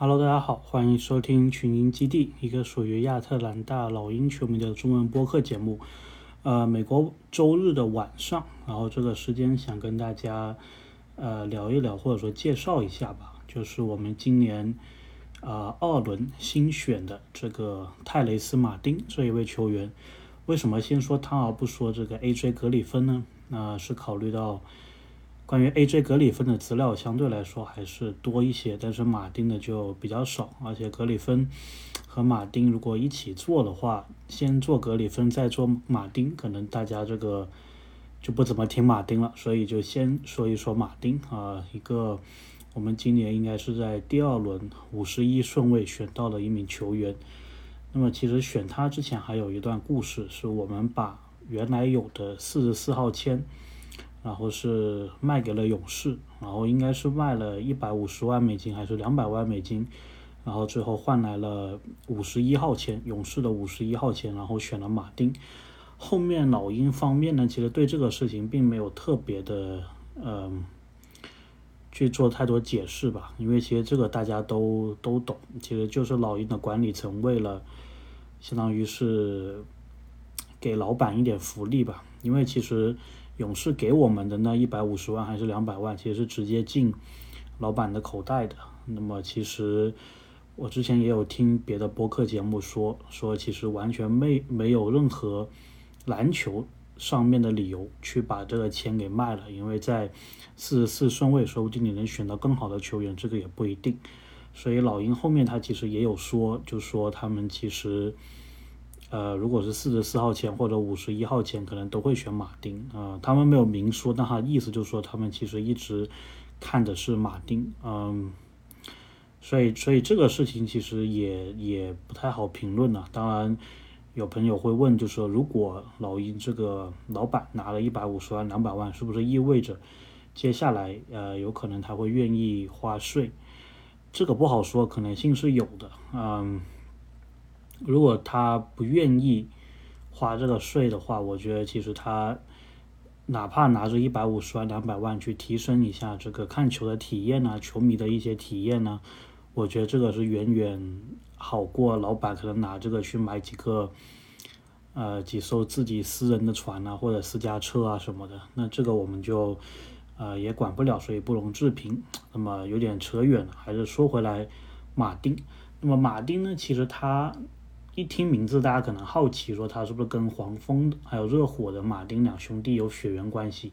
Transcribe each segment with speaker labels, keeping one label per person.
Speaker 1: Hello，大家好，欢迎收听群英基地，一个属于亚特兰大老鹰球迷的中文播客节目。呃，美国周日的晚上，然后这个时间想跟大家呃聊一聊，或者说介绍一下吧，就是我们今年啊二轮新选的这个泰雷斯马丁这一位球员。为什么先说他而不说这个 A.J. 格里芬呢？那是考虑到。关于 A.J. 格里芬的资料相对来说还是多一些，但是马丁的就比较少。而且格里芬和马丁如果一起做的话，先做格里芬再做马丁，可能大家这个就不怎么听马丁了。所以就先说一说马丁啊，一个我们今年应该是在第二轮五十一顺位选到了一名球员。那么其实选他之前还有一段故事，是我们把原来有的四十四号签。然后是卖给了勇士，然后应该是卖了一百五十万美金还是两百万美金，然后最后换来了五十一号签，勇士的五十一号签，然后选了马丁。后面老鹰方面呢，其实对这个事情并没有特别的，嗯，去做太多解释吧，因为其实这个大家都都懂，其实就是老鹰的管理层为了，相当于是给老板一点福利吧，因为其实。勇士给我们的那一百五十万还是两百万，其实是直接进老板的口袋的。那么其实我之前也有听别的播客节目说，说其实完全没没有任何篮球上面的理由去把这个钱给卖了，因为在四十四顺位，说不定你能选到更好的球员，这个也不一定。所以老鹰后面他其实也有说，就说他们其实。呃，如果是四十四号签或者五十一号签，可能都会选马丁啊。他们没有明说，但他意思就是说，他们其实一直看的是马丁。嗯，所以，所以这个事情其实也也不太好评论了。当然，有朋友会问，就是说，如果老鹰这个老板拿了一百五十万、两百万，是不是意味着接下来呃有可能他会愿意花税？这个不好说，可能性是有的。嗯。如果他不愿意花这个税的话，我觉得其实他哪怕拿着一百五十万、两百万去提升一下这个看球的体验呢，球迷的一些体验呢，我觉得这个是远远好过老板可能拿这个去买几个呃几艘自己私人的船啊，或者私家车啊什么的。那这个我们就呃也管不了，所以不容置评。那么有点扯远了，还是说回来马丁。那么马丁呢，其实他。一听名字，大家可能好奇，说他是不是跟黄蜂还有热火的马丁两兄弟有血缘关系？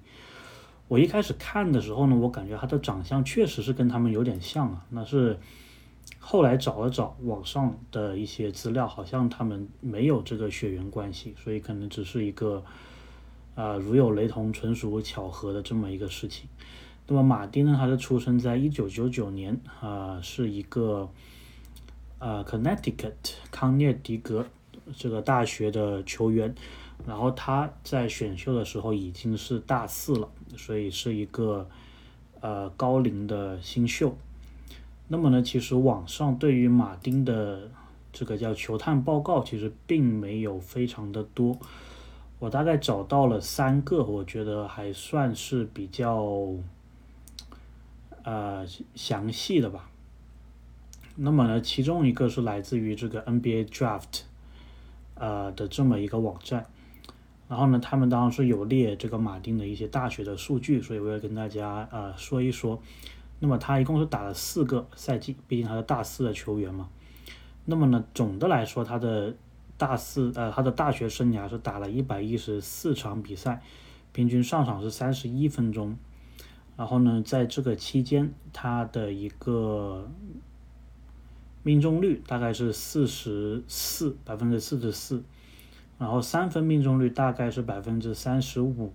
Speaker 1: 我一开始看的时候呢，我感觉他的长相确实是跟他们有点像啊。那是后来找了找网上的一些资料，好像他们没有这个血缘关系，所以可能只是一个啊如有雷同，纯属巧合的这么一个事情。那么马丁呢，他是出生在一九九九年啊，是一个。呃，Connecticut 康涅狄格这个大学的球员，然后他在选秀的时候已经是大四了，所以是一个呃高龄的新秀。那么呢，其实网上对于马丁的这个叫球探报告，其实并没有非常的多。我大概找到了三个，我觉得还算是比较呃详细的吧。那么呢，其中一个是来自于这个 NBA Draft，呃的这么一个网站，然后呢，他们当然是有列这个马丁的一些大学的数据，所以我要跟大家呃说一说。那么他一共是打了四个赛季，毕竟他是大四的球员嘛。那么呢，总的来说，他的大四呃他的大学生涯是打了一百一十四场比赛，平均上场是三十一分钟。然后呢，在这个期间，他的一个命中率大概是四十四百分之四十四，然后三分命中率大概是百分之三十五，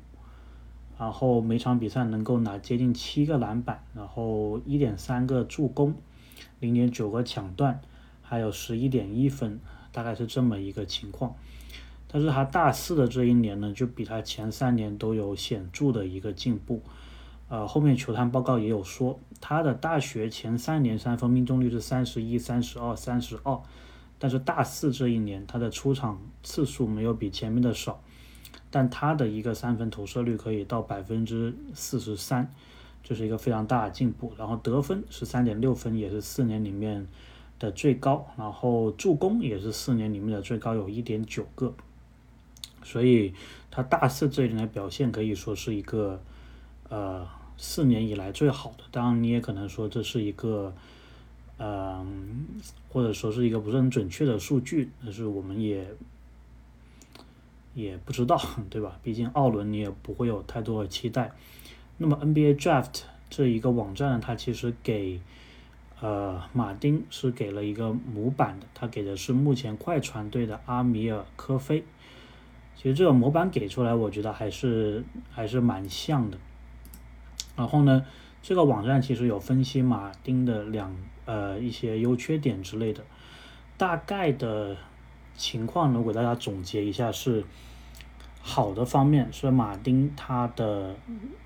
Speaker 1: 然后每场比赛能够拿接近七个篮板，然后一点三个助攻，零点九个抢断，还有十一点一分，大概是这么一个情况。但是他大四的这一年呢，就比他前三年都有显著的一个进步。呃，后面球探报告也有说，他的大学前三年三分命中率是三十一、三十二、三十二，但是大四这一年他的出场次数没有比前面的少，但他的一个三分投射率可以到百分之四十三，这是一个非常大的进步。然后得分十三点六分，也是四年里面的最高。然后助攻也是四年里面的最高，有一点九个。所以他大四这一年的表现可以说是一个呃四年以来最好的。当然，你也可能说这是一个嗯，或者说是一个不是很准确的数据，但是我们也也不知道，对吧？毕竟奥伦你也不会有太多的期待。那么 NBA Draft 这一个网站呢，它其实给呃马丁是给了一个模板的，它给的是目前快船队的阿米尔科菲。其实这个模板给出来，我觉得还是还是蛮像的。然后呢，这个网站其实有分析马丁的两呃一些优缺点之类的，大概的情况呢，我给大家总结一下是。好的方面是马丁他的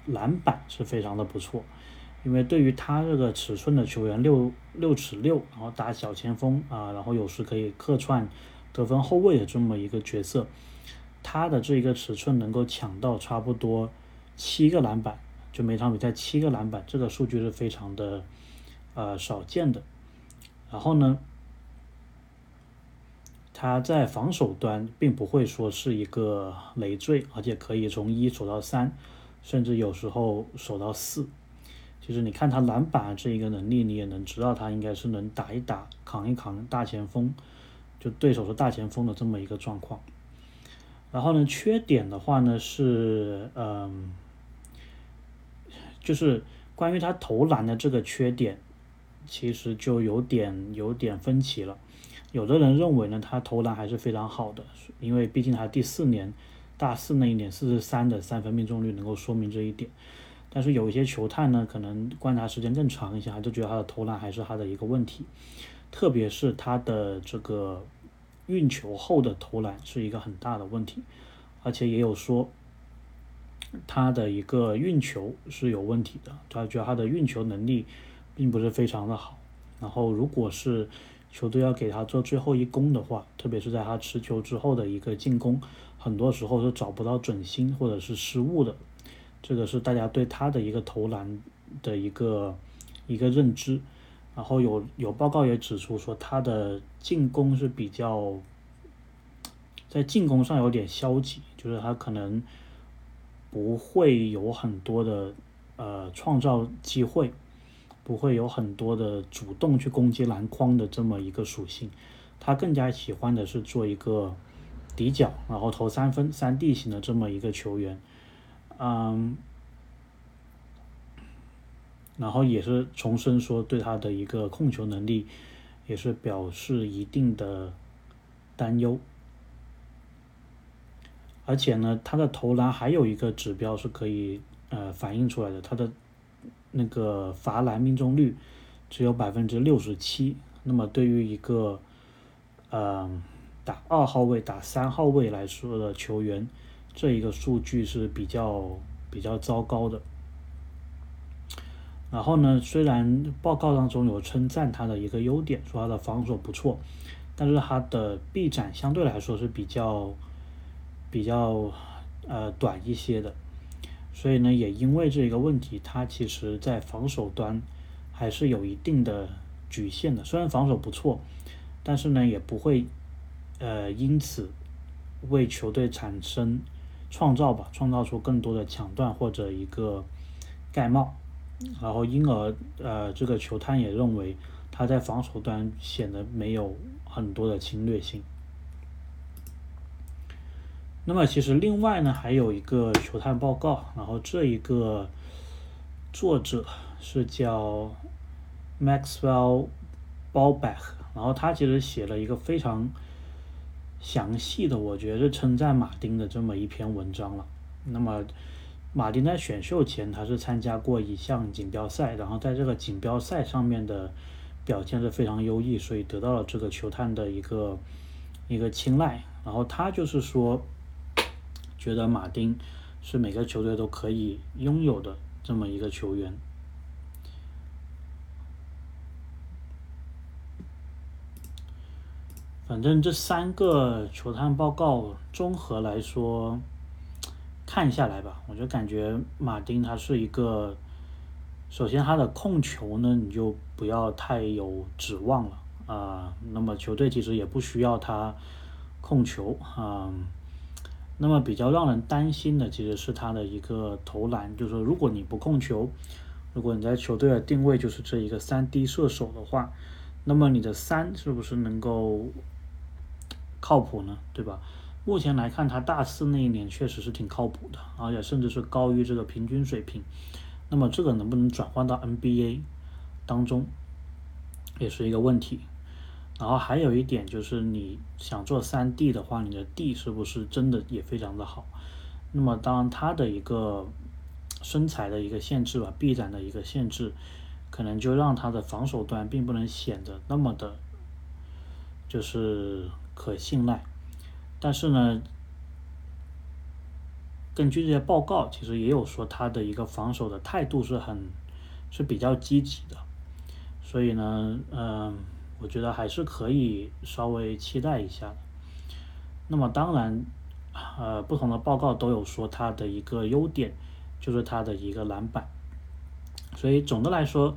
Speaker 1: 篮板是非常的不错，因为对于他这个尺寸的球员，六六尺六，然后打小前锋啊，然后有时可以客串得分后卫的这么一个角色，他的这一个尺寸能够抢到差不多七个篮板，就每场比赛七个篮板，这个数据是非常的呃少见的。然后呢？他在防守端并不会说是一个累赘，而且可以从一守到三，甚至有时候守到四。其实你看他篮板这一个能力，你也能知道他应该是能打一打、扛一扛大前锋，就对手是大前锋的这么一个状况。然后呢，缺点的话呢是，嗯，就是关于他投篮的这个缺点，其实就有点有点分歧了。有的人认为呢，他投篮还是非常好的，因为毕竟他第四年，大四那一年四十三的三分命中率能够说明这一点。但是有一些球探呢，可能观察时间更长一些，他就觉得他的投篮还是他的一个问题，特别是他的这个运球后的投篮是一个很大的问题，而且也有说他的一个运球是有问题的，他觉得他的运球能力并不是非常的好。然后如果是球队要给他做最后一攻的话，特别是在他持球之后的一个进攻，很多时候是找不到准心或者是失误的。这个是大家对他的一个投篮的一个一个认知。然后有有报告也指出说，他的进攻是比较在进攻上有点消极，就是他可能不会有很多的呃创造机会。不会有很多的主动去攻击篮筐的这么一个属性，他更加喜欢的是做一个底角，然后投三分、三 D 型的这么一个球员，嗯，然后也是重申说对他的一个控球能力也是表示一定的担忧，而且呢，他的投篮还有一个指标是可以呃反映出来的，他的。那个罚篮命中率只有百分之六十七，那么对于一个呃打二号位、打三号位来说的球员，这一个数据是比较比较糟糕的。然后呢，虽然报告当中有称赞他的一个优点，说他的防守不错，但是他的臂展相对来说是比较比较呃短一些的。所以呢，也因为这个问题，他其实在防守端还是有一定的局限的。虽然防守不错，但是呢，也不会呃因此为球队产生创造吧，创造出更多的抢断或者一个盖帽，然后因而呃这个球探也认为他在防守端显得没有很多的侵略性。那么其实另外呢，还有一个球探报告，然后这一个作者是叫 Maxwell Ballback，然后他其实写了一个非常详细的，我觉得称赞马丁的这么一篇文章了。那么马丁在选秀前他是参加过一项锦标赛，然后在这个锦标赛上面的表现是非常优异，所以得到了这个球探的一个一个青睐。然后他就是说。觉得马丁是每个球队都可以拥有的这么一个球员。反正这三个球探报告综合来说，看下来吧，我就感觉马丁他是一个首先他的控球呢，你就不要太有指望了啊。那么球队其实也不需要他控球啊。那么比较让人担心的其实是他的一个投篮，就是说如果你不控球，如果你在球队的定位就是这一个三 D 射手的话，那么你的三是不是能够靠谱呢？对吧？目前来看，他大四那一年确实是挺靠谱的，而且甚至是高于这个平均水平。那么这个能不能转换到 NBA 当中，也是一个问题。然后还有一点就是，你想做三 D 的话，你的 D 是不是真的也非常的好？那么当然，他的一个身材的一个限制吧，臂展的一个限制，可能就让他的防守端并不能显得那么的，就是可信赖。但是呢，根据这些报告，其实也有说他的一个防守的态度是很是比较积极的，所以呢，嗯，我觉得还是可以稍微期待一下的。那么当然，呃，不同的报告都有说他的一个优点就是他的一个篮板，所以总的来说，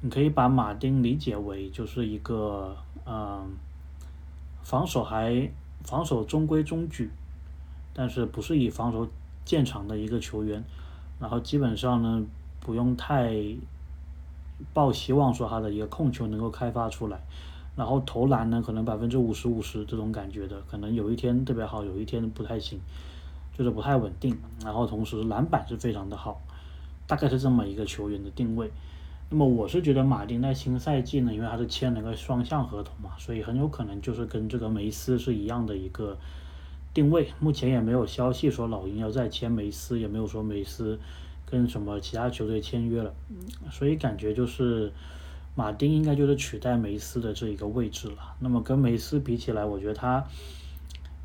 Speaker 1: 你可以把马丁理解为就是一个嗯，防守还。防守中规中矩，但是不是以防守见长的一个球员，然后基本上呢不用太抱希望说他的一个控球能够开发出来，然后投篮呢可能百分之五十五十这种感觉的，可能有一天特别好，有一天不太行，就是不太稳定，然后同时篮板是非常的好，大概是这么一个球员的定位。那么我是觉得马丁在新赛季呢，因为他是签了个双向合同嘛，所以很有可能就是跟这个梅斯是一样的一个定位。目前也没有消息说老鹰要再签梅斯，也没有说梅斯跟什么其他球队签约了，所以感觉就是马丁应该就是取代梅斯的这一个位置了。那么跟梅斯比起来，我觉得他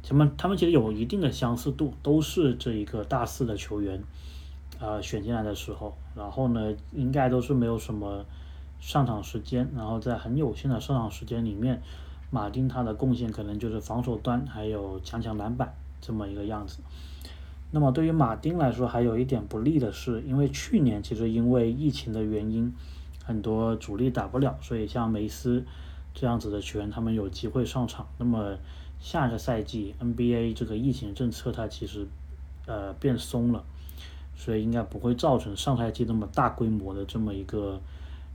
Speaker 1: 什么他们其实有一定的相似度，都是这一个大四的球员。呃，选进来的时候，然后呢，应该都是没有什么上场时间，然后在很有限的上场时间里面，马丁他的贡献可能就是防守端还有抢抢篮板这么一个样子。那么对于马丁来说，还有一点不利的是，因为去年其实因为疫情的原因，很多主力打不了，所以像梅斯这样子的球员，他们有机会上场。那么下个赛季 NBA 这个疫情政策它其实呃变松了。所以应该不会造成上赛季那么大规模的这么一个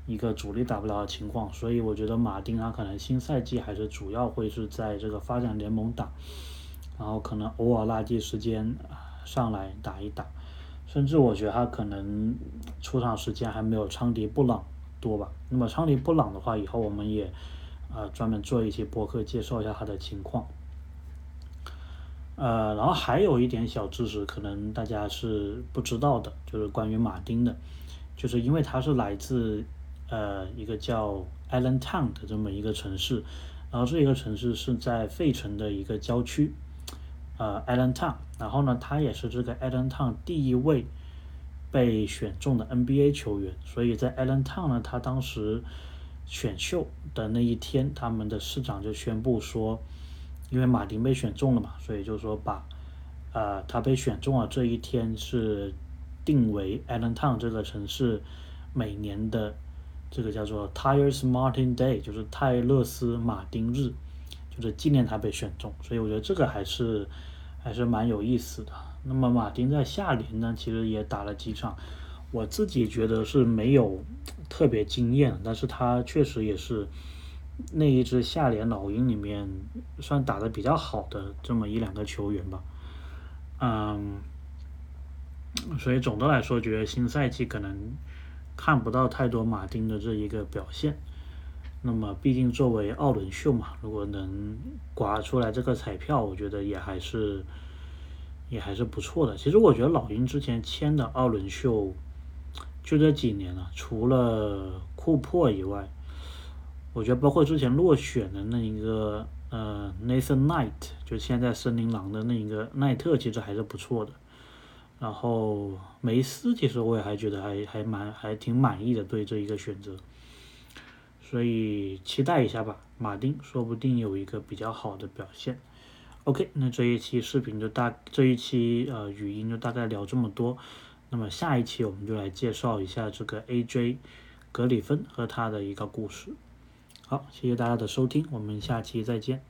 Speaker 1: 一个主力打不了的情况，所以我觉得马丁他可能新赛季还是主要会是在这个发展联盟打，然后可能偶尔垃圾时间上来打一打，甚至我觉得他可能出场时间还没有昌迪布朗多吧。那么昌迪布朗的话，以后我们也呃专门做一些博客介绍一下他的情况。呃，然后还有一点小知识，可能大家是不知道的，就是关于马丁的，就是因为他是来自呃一个叫 Allentown 的这么一个城市，然后这一个城市是在费城的一个郊区，呃 Allentown，然后呢，他也是这个 Allentown 第一位被选中的 NBA 球员，所以在 Allentown 呢，他当时选秀的那一天，他们的市长就宣布说。因为马丁被选中了嘛，所以就说把，呃，他被选中了这一天是定为 Allentown 这个城市每年的这个叫做 Tyres Martin Day，就是泰勒斯马丁日，就是纪念他被选中。所以我觉得这个还是还是蛮有意思的。那么马丁在下联呢，其实也打了几场，我自己觉得是没有特别惊艳，但是他确实也是。那一支下联老鹰里面算打的比较好的这么一两个球员吧，嗯，所以总的来说，觉得新赛季可能看不到太多马丁的这一个表现。那么，毕竟作为奥伦秀嘛，如果能刮出来这个彩票，我觉得也还是也还是不错的。其实我觉得老鹰之前签的奥伦秀就这几年了，除了库珀以外。我觉得包括之前落选的那一个呃，Nathan Knight，就现在森林狼的那一个奈特，其实还是不错的。然后梅斯，其实我也还觉得还还蛮还挺满意的对这一个选择。所以期待一下吧，马丁说不定有一个比较好的表现。OK，那这一期视频就大这一期呃语音就大概聊这么多。那么下一期我们就来介绍一下这个 AJ 格里芬和他的一个故事。好，谢谢大家的收听，我们下期再见。